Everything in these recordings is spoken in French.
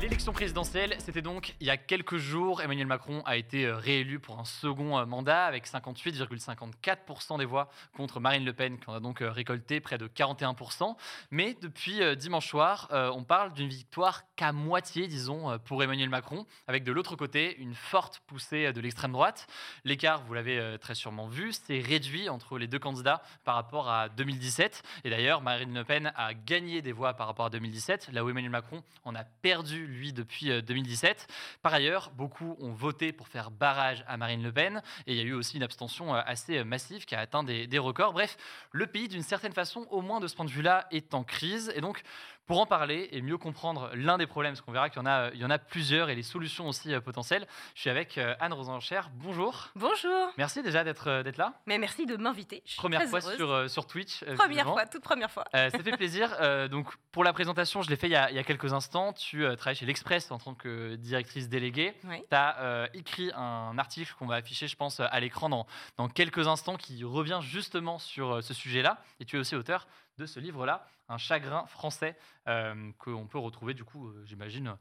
L'élection présidentielle, c'était donc il y a quelques jours. Emmanuel Macron a été euh, réélu pour un second euh, mandat avec 58,54% des voix contre Marine Le Pen, qui en a donc euh, récolté près de 41%. Mais depuis dimanche soir, on parle d'une victoire qu'à moitié, disons, pour Emmanuel Macron, avec de l'autre côté une forte poussée de l'extrême droite. L'écart, vous l'avez très sûrement vu, s'est réduit entre les deux candidats par rapport à 2017. Et d'ailleurs, Marine Le Pen a gagné des voix par rapport à 2017, là où Emmanuel Macron en a perdu lui, depuis 2017. Euh, Par ailleurs, beaucoup ont voté pour faire barrage à Marine Le Pen et il y a eu aussi une abstention euh, assez euh, massive qui a atteint des, des records. Bref, le pays, d'une certaine façon, au moins de ce point de vue-là, est en crise. Et donc, pour en parler et mieux comprendre l'un des problèmes, parce qu'on verra qu'il y, en a, il y en a plusieurs et les solutions aussi euh, potentielles, je suis avec euh, Anne Rosencher. Bonjour. Bonjour. Merci déjà d'être, euh, d'être là. Mais merci de m'inviter. Première fois sur, sur Twitch. Première fois, toute première fois. ça fait plaisir. donc, pour la présentation, je l'ai fait il y, a, il y a quelques instants. Tu travailles chez l'Express en tant que directrice déléguée. Tu as écrit un article qu'on va afficher, je pense, à l'écran dans, dans quelques instants qui revient justement sur ce sujet-là. Et tu es aussi auteur de ce livre-là, Un chagrin français, euh, qu'on peut retrouver, du coup, euh, j'imagine,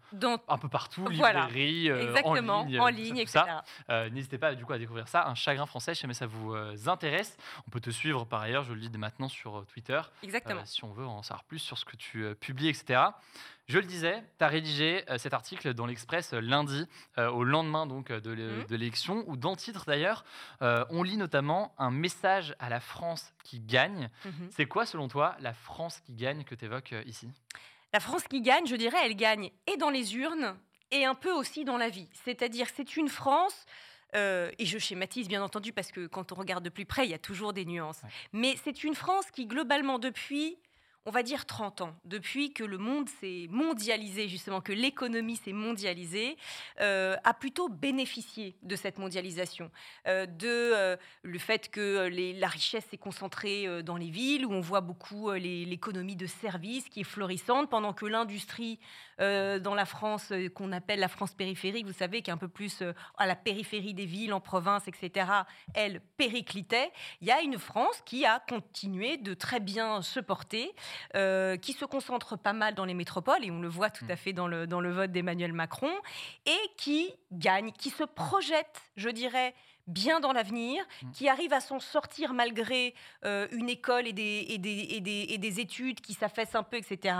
un peu partout, librairie, euh, Exactement, en ligne, en ligne etc. N'hésitez pas, du coup, à découvrir ça, Un chagrin français, si jamais ça vous intéresse. On peut te suivre, par ailleurs, je le lis dès maintenant sur Twitter. Exactement. si on veut en savoir plus sur ce que tu publies, etc. Je le disais, tu as rédigé cet article dans l'Express lundi, au lendemain donc de mmh. l'élection, où dans le titre d'ailleurs, on lit notamment un message à la France qui gagne. Mmh C'est quoi, selon toi, la France qui gagne que tu évoques ici? La France qui gagne, je dirais, elle gagne et dans les urnes et un peu aussi dans la vie. C'est-à-dire, c'est une France. Euh, et je schématise bien entendu parce que quand on regarde de plus près, il y a toujours des nuances. Mais c'est une France qui, globalement, depuis on va dire 30 ans, depuis que le monde s'est mondialisé, justement, que l'économie s'est mondialisée, euh, a plutôt bénéficié de cette mondialisation, euh, de euh, le fait que la richesse s'est concentrée dans les villes, où on voit beaucoup l'économie de services qui est florissante, pendant que l'industrie dans la France qu'on appelle la France périphérique, vous savez, qui est un peu plus à la périphérie des villes, en province, etc., elle périclitait. Il y a une France qui a continué de très bien se porter. Euh, qui se concentre pas mal dans les métropoles, et on le voit tout mm. à fait dans le, dans le vote d'Emmanuel Macron, et qui gagne, qui se projette, je dirais, bien dans l'avenir, mm. qui arrive à s'en sortir malgré euh, une école et des, et, des, et, des, études qui s'affaissent un peu, etc.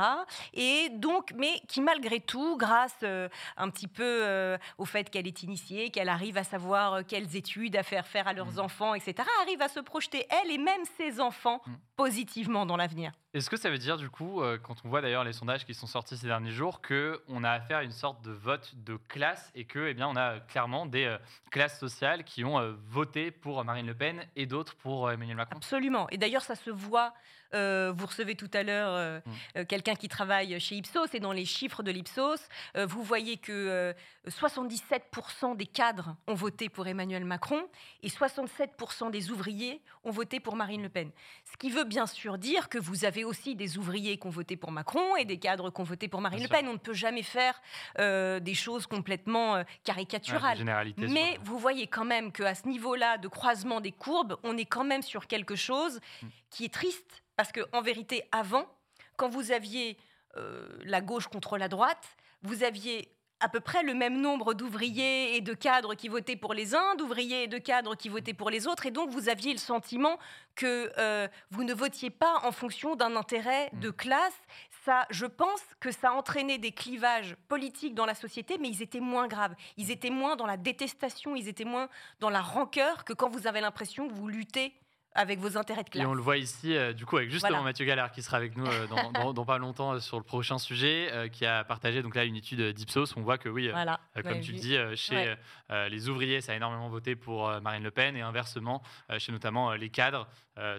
Et donc, mais qui malgré tout, grâce euh, un petit peu euh, au fait qu'elle est initiée, qu'elle arrive à savoir quelles études à faire faire à leurs mm. enfants, etc., arrive à se projeter, elle et même ses enfants, mm. positivement dans l'avenir. Est-ce que ça veut dire, du coup, quand on voit d'ailleurs les sondages qui sont sortis ces derniers jours, qu'on a affaire à une sorte de vote de classe et que, eh bien, on a clairement des classes sociales qui ont euh, voté pour Marine Le Pen et d'autres pour euh, Emmanuel Macron. Absolument. Et d'ailleurs, ça se voit euh, vous recevez tout à l'heure euh, mm. euh, quelqu'un qui travaille chez Ipsos et dans les chiffres de l'Ipsos, vous voyez que 77% des cadres ont voté pour Emmanuel Macron et 67% des ouvriers ont voté pour Marine Le Pen. Ce qui veut bien sûr dire que vous avez aussi des ouvriers qui ont voté pour Macron et des cadres qui ont voté pour Marine Le Pen. On ne peut jamais faire des choses complètement caricaturales. Mais vous voyez quand même qu'à ce niveau-là de croisement des courbes, on est quand même sur quelque chose mm. qui est triste parce qu'en vérité, avant, quand vous aviez euh, la gauche contre la droite, vous aviez à peu près le même nombre d'ouvriers et de cadres qui votaient pour les uns, d'ouvriers et de cadres qui votaient pour les autres, et donc vous aviez le sentiment que euh, vous ne votiez pas en fonction d'un intérêt de classe. Ça, je pense que ça entraînait des clivages politiques dans la société, mais ils étaient moins graves. Ils étaient moins dans la détestation, ils étaient moins dans la rancœur que quand vous avez l'impression que vous luttez avec vos intérêts de classe. Et on le voit ici, euh, du coup, avec justement Mathieu Galère qui sera avec nous euh, dans, pas longtemps euh, sur le prochain sujet, qui a partagé donc là une étude d'Ipsos. On voit que oui, comme tu le dis, chez les ouvriers, ça a énormément voté pour Marine Le Pen et inversement, chez notamment les cadres,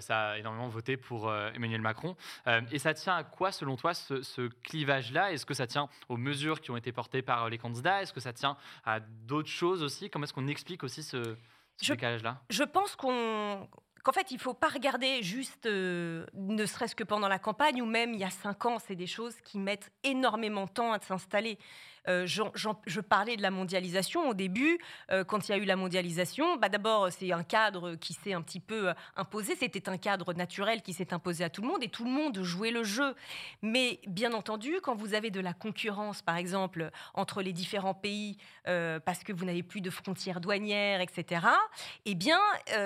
ça a énormément voté pour Emmanuel Macron. et ça tient à quoi, selon toi, ce, clivage-là? Est-ce que ça tient aux mesures qui ont été portées par les candidats? Est-ce que ça tient à d'autres choses aussi? Comment est-ce qu'on explique aussi ce, ce décalage-là? Je pense qu'on qu'en fait, il ne faut pas regarder juste, euh, ne serait-ce que pendant la campagne, ou même il y a cinq ans, c'est des choses qui mettent énormément de temps à s'installer. Euh, je parlais de la mondialisation au début. Euh, quand il y a eu la mondialisation, bah d'abord, c'est un cadre qui s'est un petit peu euh, imposé. C'était un cadre naturel qui s'est imposé à tout le monde et tout le monde jouait le jeu. Mais bien entendu, quand vous avez de la concurrence, par exemple, entre les différents pays, parce que vous n'avez plus de frontières douanières, etc., eh bien,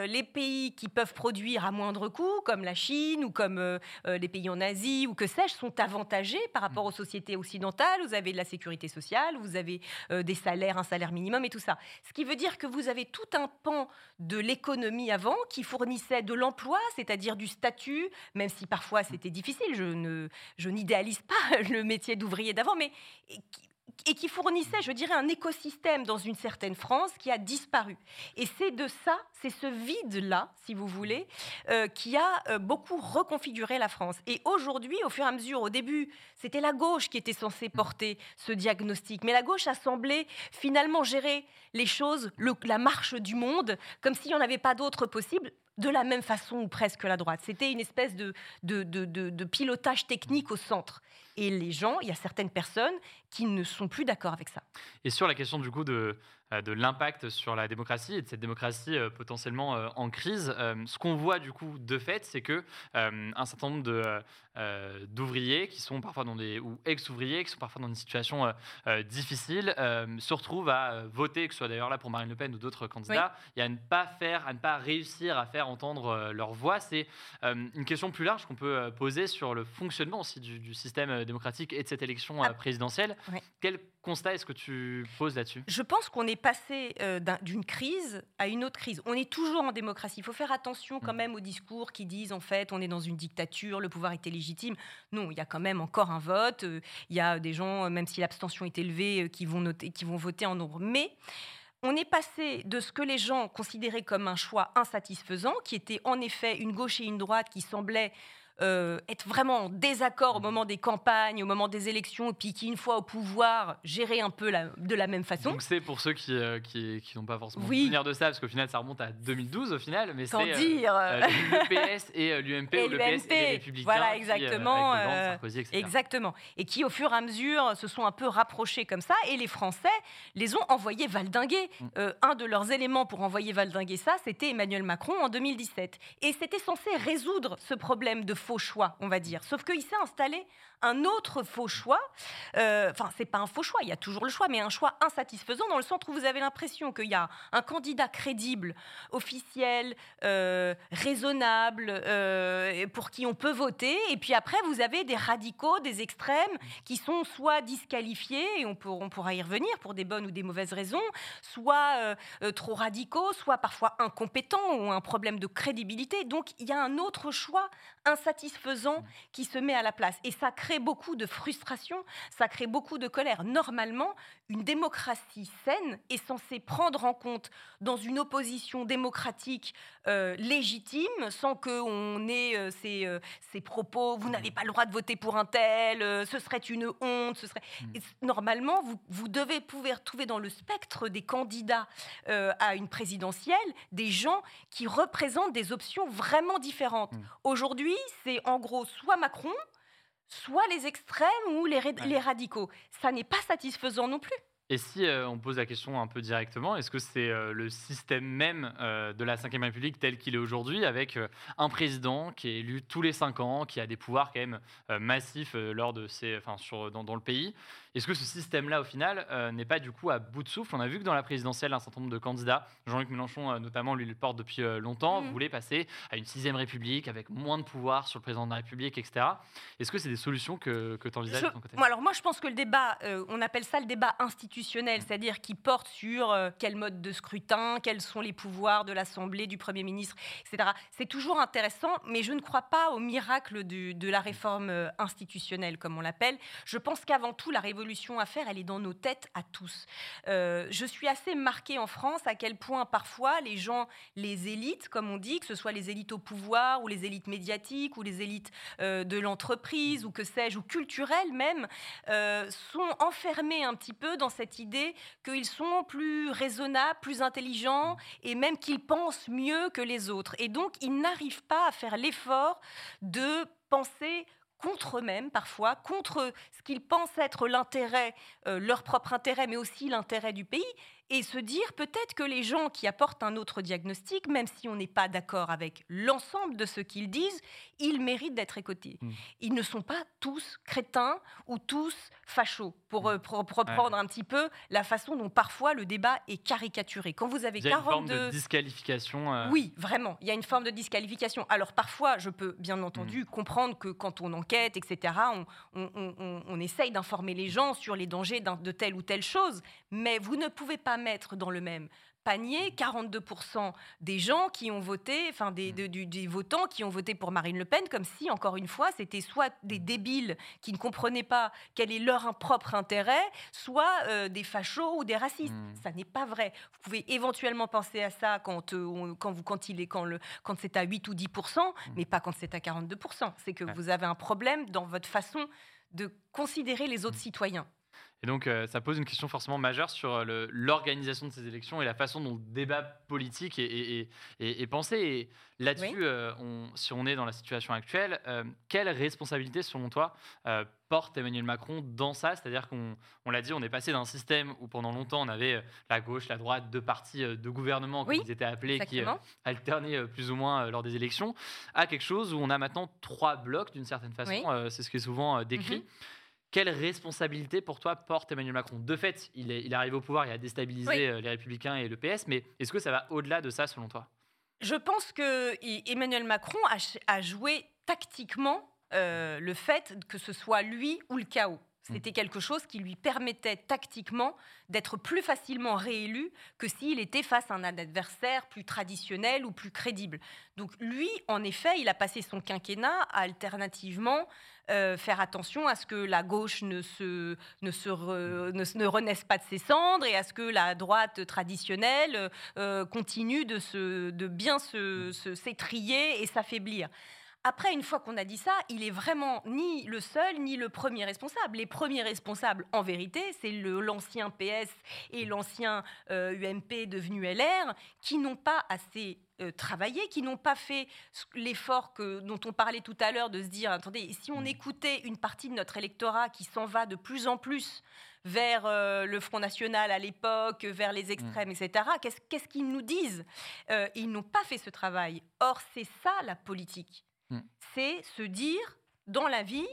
les pays qui peuvent produire à moindre coût, comme la Chine ou comme les pays en Asie ou que sais-je, sont avantagés par rapport aux sociétés occidentales. Vous avez de la sécurité sociale vous avez euh, des salaires, un salaire minimum et tout ça. Ce qui veut dire que vous avez tout un pan de l'économie avant qui fournissait de l'emploi, c'est-à-dire du statut, même si parfois c'était difficile, je, ne, je n'idéalise pas le métier d'ouvrier d'avant, mais et qui fournissait, je dirais, un écosystème dans une certaine France qui a disparu. Et c'est de ça, c'est ce vide-là, si vous voulez, euh, qui a euh, beaucoup reconfiguré la France. Et aujourd'hui, au fur et à mesure, au début, c'était la gauche qui était censée porter ce diagnostic, mais la gauche a semblé finalement gérer les choses, la marche du monde, comme s'il n'y en avait pas d'autre possible de la même façon ou presque la droite. C'était une espèce de, pilotage technique au centre. Et les gens, il y a certaines personnes qui ne sont plus d'accord avec ça. Et sur la question du coup de, euh, de l'impact sur la démocratie et de cette démocratie euh, potentiellement euh, en crise, ce qu'on voit du coup de fait, c'est que un certain nombre d'ouvriers qui sont parfois dans des ou ex-ouvriers qui sont parfois dans une situation difficile se retrouvent à voter, que ce soit d'ailleurs là pour Marine Le Pen ou d'autres candidats, et à ne pas faire, à ne pas réussir à faire entendre leur voix. C'est une question plus large qu'on peut poser sur le fonctionnement aussi du, système démocratique et de cette élection ah. présidentielle. Quel constat est-ce que tu poses là-dessus? Je pense qu'on est passé euh, d'une crise à une autre crise. On est toujours en démocratie. Il faut faire attention quand mm. même aux discours qui disent en fait on est dans une dictature, le pouvoir était légitime. Non, il y a quand même encore un vote. Euh, il y a des gens, même si l'abstention est élevée, euh, qui vont, noter, qui vont voter en nombre. Mais on est passé de ce que les gens considéraient comme un choix insatisfaisant, qui était en effet une gauche et une droite qui semblaient euh, être vraiment en désaccord au mmh. moment des campagnes, au moment des élections, et puis qui, une fois au pouvoir, gérer un peu de la même façon. Donc c'est pour ceux qui, euh, qui, n'ont pas forcément oui. souvenir de ça, parce qu'au final, ça remonte à 2012 au final, mais c'est euh, dire le PS et l'UMP, ou le PS et les Républicains. Voilà, exactement. Exactement. Et qui, au fur et à mesure, se sont un peu rapprochés comme ça, et les Français les ont envoyés valdinguer. Mmh. un de leurs éléments pour envoyer valdinguer ça, c'était Emmanuel Macron en 2017. Et c'était censé résoudre ce problème de faux choix, on va dire. Sauf qu'il s'est installé un autre faux choix. Euh, enfin, c'est pas un faux choix, il y a toujours le choix, mais un choix insatisfaisant dans le sens où vous avez l'impression qu'il y a un candidat crédible, officiel, euh, raisonnable, euh, pour qui on peut voter, et puis après vous avez des radicaux, des extrêmes, qui sont soit disqualifiés, et on, on pourra y revenir pour des bonnes ou des mauvaises raisons, soit trop radicaux, soit parfois incompétents ou un problème de crédibilité. Donc il y a un autre choix insatisfaisant qui se met à la place, et ça crée beaucoup de frustration, ça crée beaucoup de colère. Normalement, une démocratie saine est censée prendre en compte dans une opposition démocratique euh, légitime, sans qu'on ait euh, ces, euh, ces, propos, vous n'avez pas le droit de voter pour un tel, ce serait une honte, ce serait... Mm. normalement, vous, vous devez pouvoir trouver dans le spectre des candidats à une présidentielle des gens qui représentent des options vraiment différentes. Mm. Aujourd'hui, c'est en gros soit Macron, soit les extrêmes ou les, les radicaux. Ça n'est pas satisfaisant non plus. Et si euh, on pose la question un peu directement, est-ce que c'est euh, le système même euh, de la Ve République tel qu'il est aujourd'hui, avec un président qui est élu tous les cinq ans, qui a des pouvoirs quand même massifs lors de ses, enfin, sur, dans, dans, le pays Est-ce que ce système-là, au final, euh, n'est pas du coup à bout de souffle? On a vu que dans la présidentielle, un certain nombre de candidats, Jean-Luc Mélenchon euh, notamment, lui le porte depuis euh, longtemps, Mhm. voulait passer à une sixième République avec moins de pouvoir sur le président de la République, etc. Est-ce que c'est des solutions que, que tu envisages Je- de ton côté? moi, alors moi, je pense que le débat, on appelle ça le débat institutionnel, Mm. c'est-à-dire qui porte sur quel mode de scrutin, quels sont les pouvoirs de l'Assemblée, du Premier ministre, etc. C'est toujours intéressant, mais je ne crois pas au miracle du- de la réforme institutionnelle, comme on l'appelle. Je pense qu'avant tout, la révolution à faire, elle est dans nos têtes à tous. Euh, je suis assez marquée en France à quel point parfois les gens, les élites, comme on dit, que ce soit les élites au pouvoir ou les élites médiatiques ou les élites euh, de l'entreprise ou que sais-je, ou culturelles même, euh, sont enfermés un petit peu dans cette idée qu'ils sont plus raisonnables, plus intelligents et même qu'ils pensent mieux que les autres. Et donc, ils n'arrivent pas à faire l'effort de penser contre eux-mêmes parfois, contre ce qu'ils pensent être l'intérêt, euh, leur propre intérêt, mais aussi l'intérêt du pays, et se dire peut-être que les gens qui apportent un autre diagnostic, même si on n'est pas d'accord avec l'ensemble de ce qu'ils disent, ils méritent d'être écoutés. Mm. Ils ne sont pas tous crétins ou tous fachos, pour, euh, pour- pour Ouais. reprendre un petit peu la façon dont parfois le débat est caricaturé. Quand vous avez Il y a une forme 42... de disqualification. euh, Oui, vraiment, il y a une forme de disqualification. Alors parfois, je peux bien Mm. entendu comprendre que quand on enquête, etc., on, on- on- on- on essaye d'informer les gens sur les dangers de telle ou telle chose, mais vous ne pouvez pas mettre dans le même panier 42% des gens qui ont voté, enfin des, Mm. de- du- des votants qui ont voté pour Marine Le Pen, comme si, encore une fois, c'était soit des débiles qui ne comprenaient pas quel est leur propre intérêt, soit euh, des fachos ou des racistes. Ça n'est pas vrai. Vous pouvez éventuellement penser à ça quand, euh, on- quand, vous, quand, il est, quand, le, quand c'est à 8 ou 10%, mais pas quand c'est à 42%. C'est que. Ouais. vous avez un problème dans votre façon de considérer les autres citoyens. Et donc, euh, ça pose une question forcément majeure sur euh, l'organisation de ces élections et la façon dont le débat politique est, est- est- est- est pensé. Et là-dessus, Oui. euh, si on est dans la situation actuelle, euh, quelle responsabilité, selon toi, porte Emmanuel Macron dans ça? C'est-à-dire qu'on on l'a dit, on est passé d'un système où pendant longtemps, on avait la gauche, la droite, deux partis euh, de gouvernement, comme Oui, ils étaient appelés, qui alternaient plus ou moins lors des élections, à quelque chose où on a maintenant trois blocs, d'une certaine façon. Oui. C'est ce qui est souvent décrit. Mhm. Quelle responsabilité pour toi porte Emmanuel Macron? De fait, il, est, il arrive au pouvoir, il a déstabilisé Oui. euh, les Républicains et le PS, mais est-ce que ça va au-delà de ça selon toi? Je pense que Emmanuel Macron a joué tactiquement euh, le fait que ce soit lui ou le chaos. C'était quelque chose qui lui permettait tactiquement d'être plus facilement réélu que s'il était face à un adversaire plus traditionnel ou plus crédible. Donc lui, en effet, il a passé son quinquennat à alternativement euh, faire attention à ce que la gauche ne, se, ne, se re- ne, se- ne renaisse pas de ses cendres et à ce que la droite traditionnelle euh, continue de, se, de bien se- se- s'étrier et s'affaiblir. Après, une fois qu'on a dit ça, il est vraiment ni le seul ni le premier responsable. Les premiers responsables, en vérité, c'est l'ancien PS et l'ancien euh, UMP devenu LR, qui n'ont pas assez euh, travaillé, qui n'ont pas fait l'effort que, dont on parlait tout à l'heure de se dire, attendez, si on écoutait une partie de notre électorat qui s'en va de plus en plus vers euh, le Front National à l'époque, vers les extrêmes, etc., qu'est-ce qu'ils nous disent? Euh, Ils n'ont pas fait ce travail. Or, c'est ça la politique. Mm. C'est se dire, dans la vie,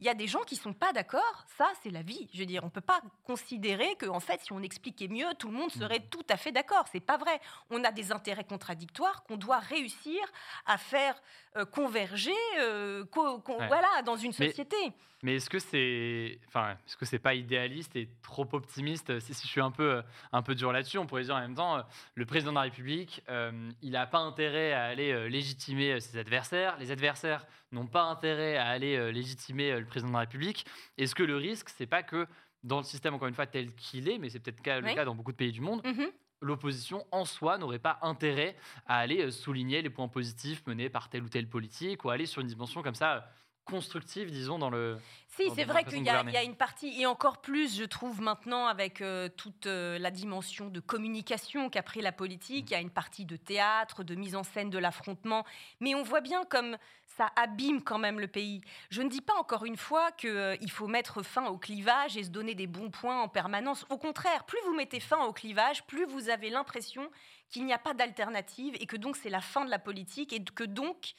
il y a des gens qui sont pas d'accord, ça c'est la vie. Je veux dire, on peut pas considérer que en fait, si on expliquait mieux, tout le monde serait tout à fait d'accord. C'est pas vrai. On a des intérêts contradictoires qu'on doit réussir à faire euh, converger, euh, co- co- Ouais. voilà, dans une société. Mais est-ce que c'est, enfin, est-ce que c'est pas idéaliste et trop optimiste? Si, si je suis un peu, euh, un peu dur là-dessus, on pourrait dire en même temps, le président de la République, euh, il n'a pas intérêt à aller légitimer ses adversaires. Les adversaires n'ont pas intérêt à aller euh, légitimer euh, le président de la République. Est-ce que le risque, c'est pas que dans le système encore une fois tel qu'il est, mais c'est peut-être le Oui. cas dans beaucoup de pays du monde, Mhm. l'opposition en soi n'aurait pas intérêt à aller euh, souligner les points positifs menés par telle ou telle politique ou aller sur une dimension comme ça constructive, disons, dans le. Si, c'est vrai qu'il y, a- y une partie, et encore plus, je trouve maintenant, avec euh, toute euh, la dimension de communication qu'a pris la politique, il y a une partie de théâtre, de mise en scène de l'affrontement, mais on voit bien comme ça abîme quand même le pays. Je ne dis pas encore une fois qu'il faut mettre fin au clivage et se donner des bons points en permanence. Au contraire, plus vous mettez fin au clivage, plus vous avez l'impression qu'il n'y a pas d'alternative et que donc c'est la fin de la politique et que donc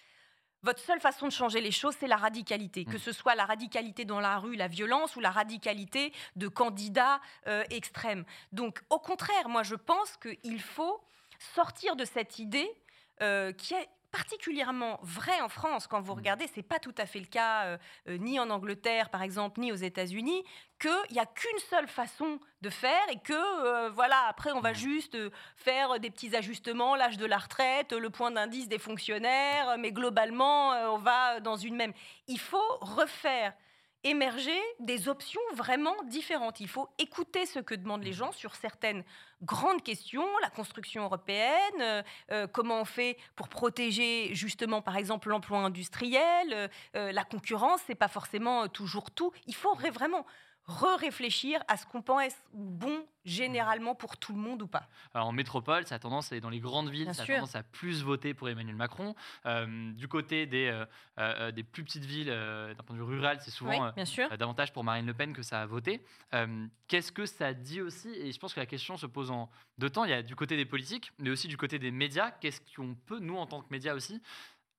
votre seule façon de changer les choses, c'est la radicalité, que Mm. ce soit la radicalité dans la rue, la violence, ou la radicalité de candidats euh, extrêmes. Donc, au contraire, moi, je pense qu'il faut sortir de cette idée euh, qui est particulièrement vraie en France. Quand vous Mm. regardez, c'est pas tout à fait le cas euh, euh, ni en Angleterre, par exemple, ni aux États-Unis, qu'il n'y a qu'une seule façon de faire et que, euh, voilà, après, on va juste faire des petits ajustements, l'âge de la retraite, le point d'indice des fonctionnaires, mais globalement, on va dans une même. Il faut refaire émerger des options vraiment différentes. Il faut écouter ce que demandent les gens sur certaines grandes questions, la construction européenne, euh, euh, comment on fait pour protéger justement par exemple l'emploi industriel, euh, la concurrence, c'est pas forcément toujours tout. Il faut ré- vraiment re-réfléchir à ce qu'on pense bon généralement pour tout le monde ou pas. Alors, en métropole, ça a tendance, et dans les grandes villes, Bien ça a sûr. tendance à plus voter pour Emmanuel Macron. Euh, du côté des, euh, euh, des plus petites villes, euh, d'un point de vue rural, c'est souvent Oui, davantage pour Marine Le Pen que ça a voté. Qu'est-ce que ça dit aussi? Et je pense que la question se pose en deux temps. Il y a du côté des politiques, mais aussi du côté des médias. Qu'est-ce qu'on peut, nous, en tant que médias aussi,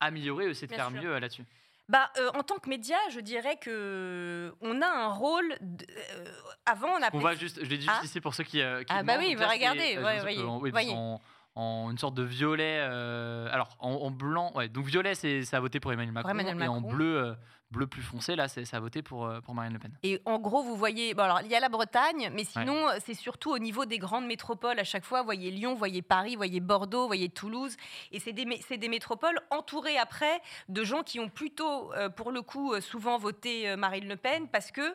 améliorer, essayer de Bien faire sûr. mieux là-dessus? Bah, euh, en tant que média, je dirais que on a un rôle. de- euh, avant, on On appelait va juste, je l'ai dit juste Ah. ici pour ceux qui. euh, qui Ah bah oui, là, regardez, euh, ouais, voyez, en- oui, voyez. En, en une sorte de violet. euh, alors, en, en blanc, ouais. Donc violet, c'est a voté pour Emmanuel Macron. Emmanuel et en Macron. bleu, euh, bleu plus foncé, là, c'est ça a voté pour euh, pour Marine Le Pen. Et en gros, vous voyez, bon, alors il y a la Bretagne, mais sinon, euh, c'est surtout au niveau des grandes métropoles à chaque fois. Vous voyez Lyon, vous voyez Paris, vous voyez Bordeaux, vous voyez Toulouse. Et c'est des, des métropoles entourées après de gens qui ont plutôt, euh, pour le coup, souvent voté Marine Le Pen parce que.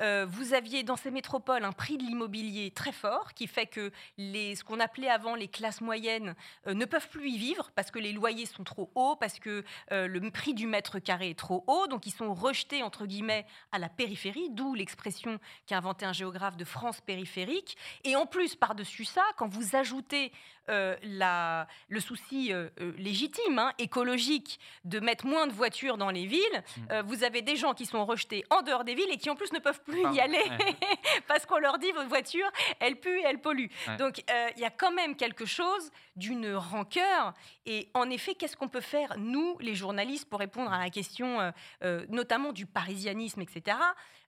Euh, vous aviez dans ces métropoles un prix de l'immobilier très fort qui fait que les, ce qu'on appelait avant les classes moyennes euh, ne peuvent plus y vivre parce que les loyers sont trop hauts, parce que euh, le prix du mètre carré est trop haut, donc ils sont rejetés entre guillemets à la périphérie, d'où l'expression qu'a inventé un géographe de France périphérique. Et en plus, par-dessus ça, quand vous ajoutez la, le souci légitime, hein, écologique, de mettre moins de voitures dans les villes, Mm. euh, vous avez des gens qui sont rejetés en dehors des villes et qui en plus ne peuvent plus Pardon, y aller ouais. parce qu'on leur dit votre voiture, elle pue, elle pollue. Ouais. Donc euh, il y a quand même quelque chose d'une rancœur. Et en effet, qu'est-ce qu'on peut faire, nous, les journalistes, pour répondre à la question euh, euh, notamment du parisianisme, etc.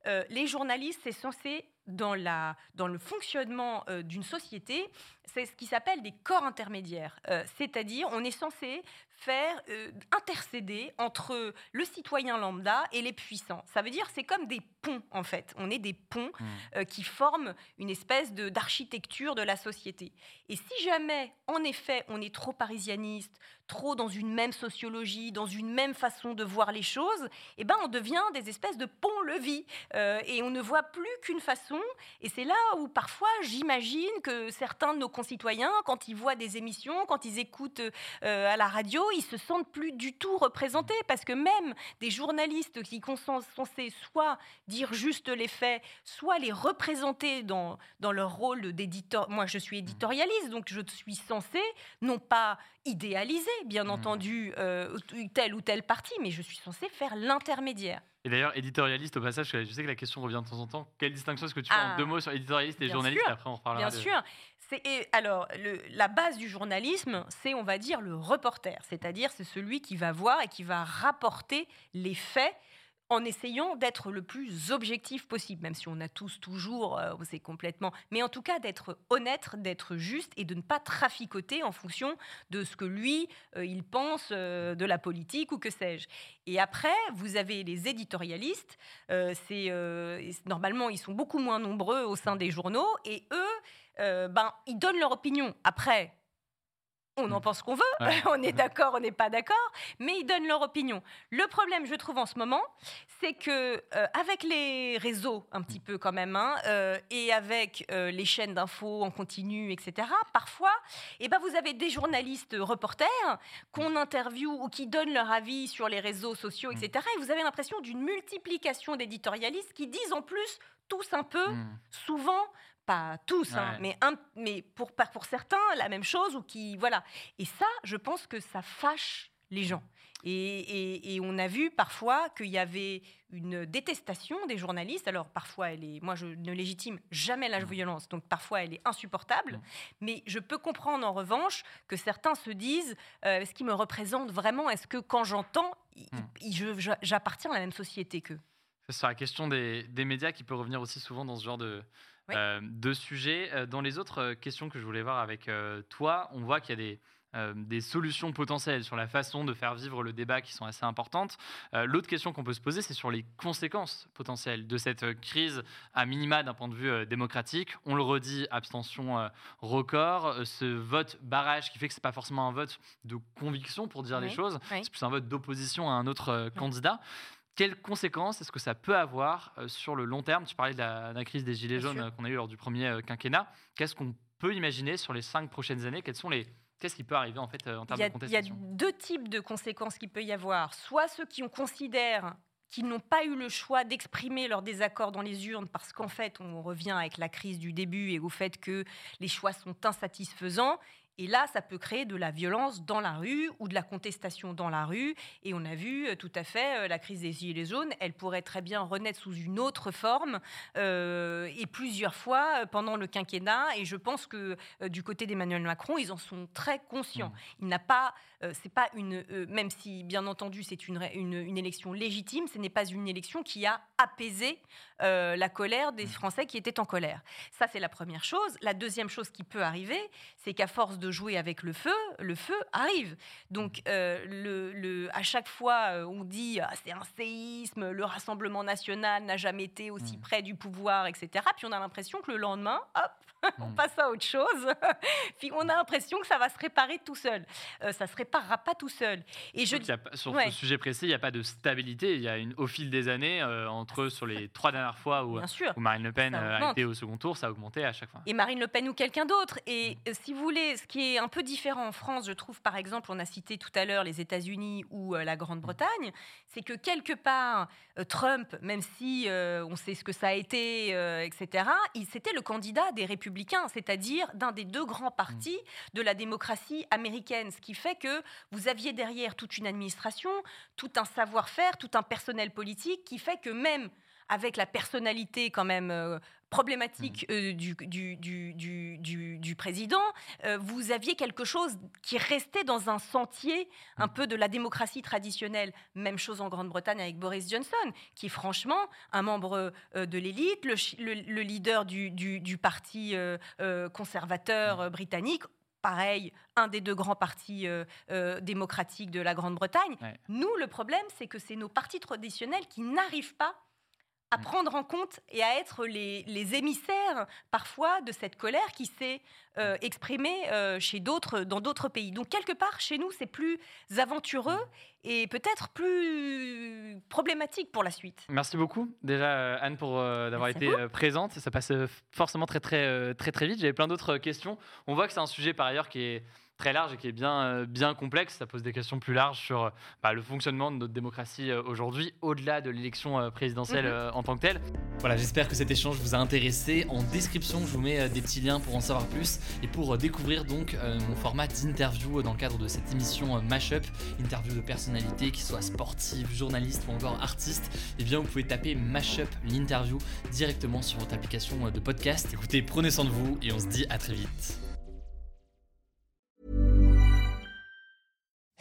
Euh, les journalistes, c'est censé, dans, la, dans le fonctionnement euh, d'une société, c'est ce qui s'appelle des corps intermédiaires. Euh, C'est-à-dire, on est censé faire euh, intercéder entre le citoyen lambda et les puissants. Ça veut dire c'est comme des ponts en fait. On est des ponts Mm. euh, qui forment une espèce de- d'architecture de la société. Et si jamais, en effet, on est trop parisianiste, trop dans une même sociologie, dans une même façon de voir les choses, eh ben on devient des espèces de ponts-levis euh, et on ne voit plus qu'une façon. Et c'est là où parfois j'imagine que certains de nos concitoyens, quand ils voient des émissions, quand ils écoutent euh, à la radio, ils se sentent plus du tout représentés parce que même des journalistes qui sont censés soit dire juste les faits, soit les représenter dans, dans leur rôle d'éditeur. Moi, je suis éditorialiste, donc je suis censée non pas idéaliser, bien Mhm. entendu, euh, telle ou telle partie, mais je suis censée faire l'intermédiaire. Et d'ailleurs, éditorialiste au passage, je sais que la question revient de temps en temps. Quelle distinction est-ce que tu fais en Ah. deux mots sur éditorialiste et journaliste sûr, Après, on reparlera. Bien de- sûr. Et alors, le- la base du journalisme, c'est, on va dire, le reporter. C'est-à-dire, c'est celui qui va voir et qui va rapporter les faits en essayant d'être le plus objectif possible, même si on a tous toujours, euh, c'est complètement, mais en tout cas d'être honnête, d'être juste et de ne pas traficoter en fonction de ce que lui, euh, il pense euh, de la politique ou que sais-je. Et après, vous avez les éditorialistes, euh, c'est, normalement, ils sont beaucoup moins nombreux au sein des journaux, et eux, ben, ils donnent leur opinion. Après, on en Mm. pense qu'on veut, Ouais. on est d'accord, on n'est pas d'accord, mais ils donnent leur opinion. Le problème, je trouve, en ce moment, c'est que euh, avec les réseaux, un petit peu quand même, hein, euh, et avec euh, les chaînes d'infos en continu, etc., parfois, eh ben, vous avez des journalistes reporters qu'on interviewe ou qui donnent leur avis sur les réseaux sociaux, Mm. etc., et vous avez l'impression d'une multiplication d'éditorialistes qui disent en plus tous un peu Mm. souvent, pas tous, hein, mais, un, mais pour, certains, la même chose, ou qui, voilà. Et ça, je pense que ça fâche les gens. Et, on a vu parfois qu'il y avait une détestation des journalistes. Alors parfois, elle est, moi je ne légitime jamais la violence, donc parfois elle est insupportable. Mais je peux comprendre en revanche que certains se disent euh, est-ce qu'ils me représentent vraiment Est-ce que quand j'entends, mmh. j'appartiens à la même société qu'eux? C'est sur la question des, médias qui peut revenir aussi souvent dans ce genre de, euh, de sujet. Euh, dans les autres questions que je voulais voir avec toi, on voit qu'il y a des euh, des solutions potentielles sur la façon de faire vivre le débat qui sont assez importantes. Euh, l'autre question qu'on peut se poser, c'est sur les conséquences potentielles de cette euh, crise à minima d'un point de vue démocratique. On le redit, abstention record, ce vote barrage qui fait que c'est pas forcément un vote de conviction pour dire les choses, c'est plus un vote d'opposition à un autre candidat. Quelles conséquences est-ce que ça peut avoir sur le long terme? Tu parlais de la, crise des Gilets jaunes qu'on a eu lors du premier quinquennat. Qu'est-ce qu'on peut imaginer sur les cinq prochaines années? Quelles sont les, Qu'est-ce qui peut arriver en fait euh, en termes de contestation Il y a deux types de conséquences qu'il peut y avoir. Soit ceux qui considèrent qu'ils n'ont pas eu le choix d'exprimer leur désaccord dans les urnes parce qu'en fait, on revient avec la crise du début et au fait que les choix sont insatisfaisants et là, ça peut créer de la violence dans la rue ou de la contestation dans la rue. Et on a vu euh, tout à fait euh, la crise des Gilets jaunes, elle pourrait très bien renaître sous une autre forme euh, et plusieurs fois pendant le quinquennat. Et je pense que du côté d'Emmanuel Macron, ils en sont très conscients. Mmh. Il n'a pas, c'est pas une, même si bien entendu c'est une, une, élection légitime, ce n'est pas une élection qui a apaisé la colère des mmh. Français qui étaient en colère. Ça, c'est la première chose. La deuxième chose qui peut arriver, c'est qu'à force de jouer avec le feu, le feu arrive. Donc, mmh. euh, le, le, à chaque fois, euh, on dit ah, c'est un séisme, le Rassemblement national n'a jamais été aussi mmh. près du pouvoir, etc. Puis on a l'impression que le lendemain, hop, on passe à autre chose. Puis on a l'impression que ça va se réparer tout seul. Euh, ça se réparera pas tout seul. Et je sur ce sujet précis, il n'y a pas de stabilité. Il y a une, au fil des années, entre sur les trois dernières fois où, où Marine Le Pen a été au second tour, ça a augmenté à chaque fois. Et Marine Le Pen ou quelqu'un d'autre. Et si vous voulez, ce qui est un peu différent en France, je trouve, par exemple, on a cité tout à l'heure les États-Unis ou euh, la Grande-Bretagne, c'est que quelque part, euh, Trump, même si euh, on sait ce que ça a été, etc., c'était le candidat des républicains, c'est-à-dire d'un des deux grands partis de la démocratie américaine, ce qui fait que vous aviez derrière toute une administration, tout un savoir-faire, tout un personnel politique qui fait que même avec la personnalité quand même problématique mmh. euh, du, du, du, président, euh, vous aviez quelque chose qui restait dans un sentier un mmh. peu de la démocratie traditionnelle. Même chose en Grande-Bretagne avec Boris Johnson, qui est franchement un membre euh, de l'élite, le, leader du, parti conservateur mmh. britannique pareil, un des deux grands partis démocratiques de la Grande-Bretagne. Nous, le problème, c'est que c'est nos partis traditionnels qui n'arrivent pas à mm. prendre en compte et à être les, émissaires parfois de cette colère qui s'est euh, mm. exprimée euh, chez d'autres, dans d'autres pays. Donc quelque part, chez nous, c'est plus aventureux mm. et peut-être plus problématique pour la suite. Merci beaucoup déjà euh, Anne pour d'avoir été présente. Ça passe forcément très très très très vite. J'avais plein d'autres questions. On voit que c'est un sujet par ailleurs qui est très large et qui est bien, euh, bien complexe. Ça pose des questions plus larges sur bah, le fonctionnement de notre démocratie euh, aujourd'hui, au-delà de l'élection euh, présidentielle mhm. en tant que telle. Voilà, j'espère que cet échange vous a intéressé. En description, je vous mets des petits liens pour en savoir plus et pour découvrir donc mon format d'interview dans le cadre de cette émission Mashup, interview de personnalités qui soient sportives, journalistes ou encore artistes. Et eh bien, vous pouvez taper Mashup l'interview directement sur votre application de podcast. Écoutez, prenez soin de vous et on se dit à très vite.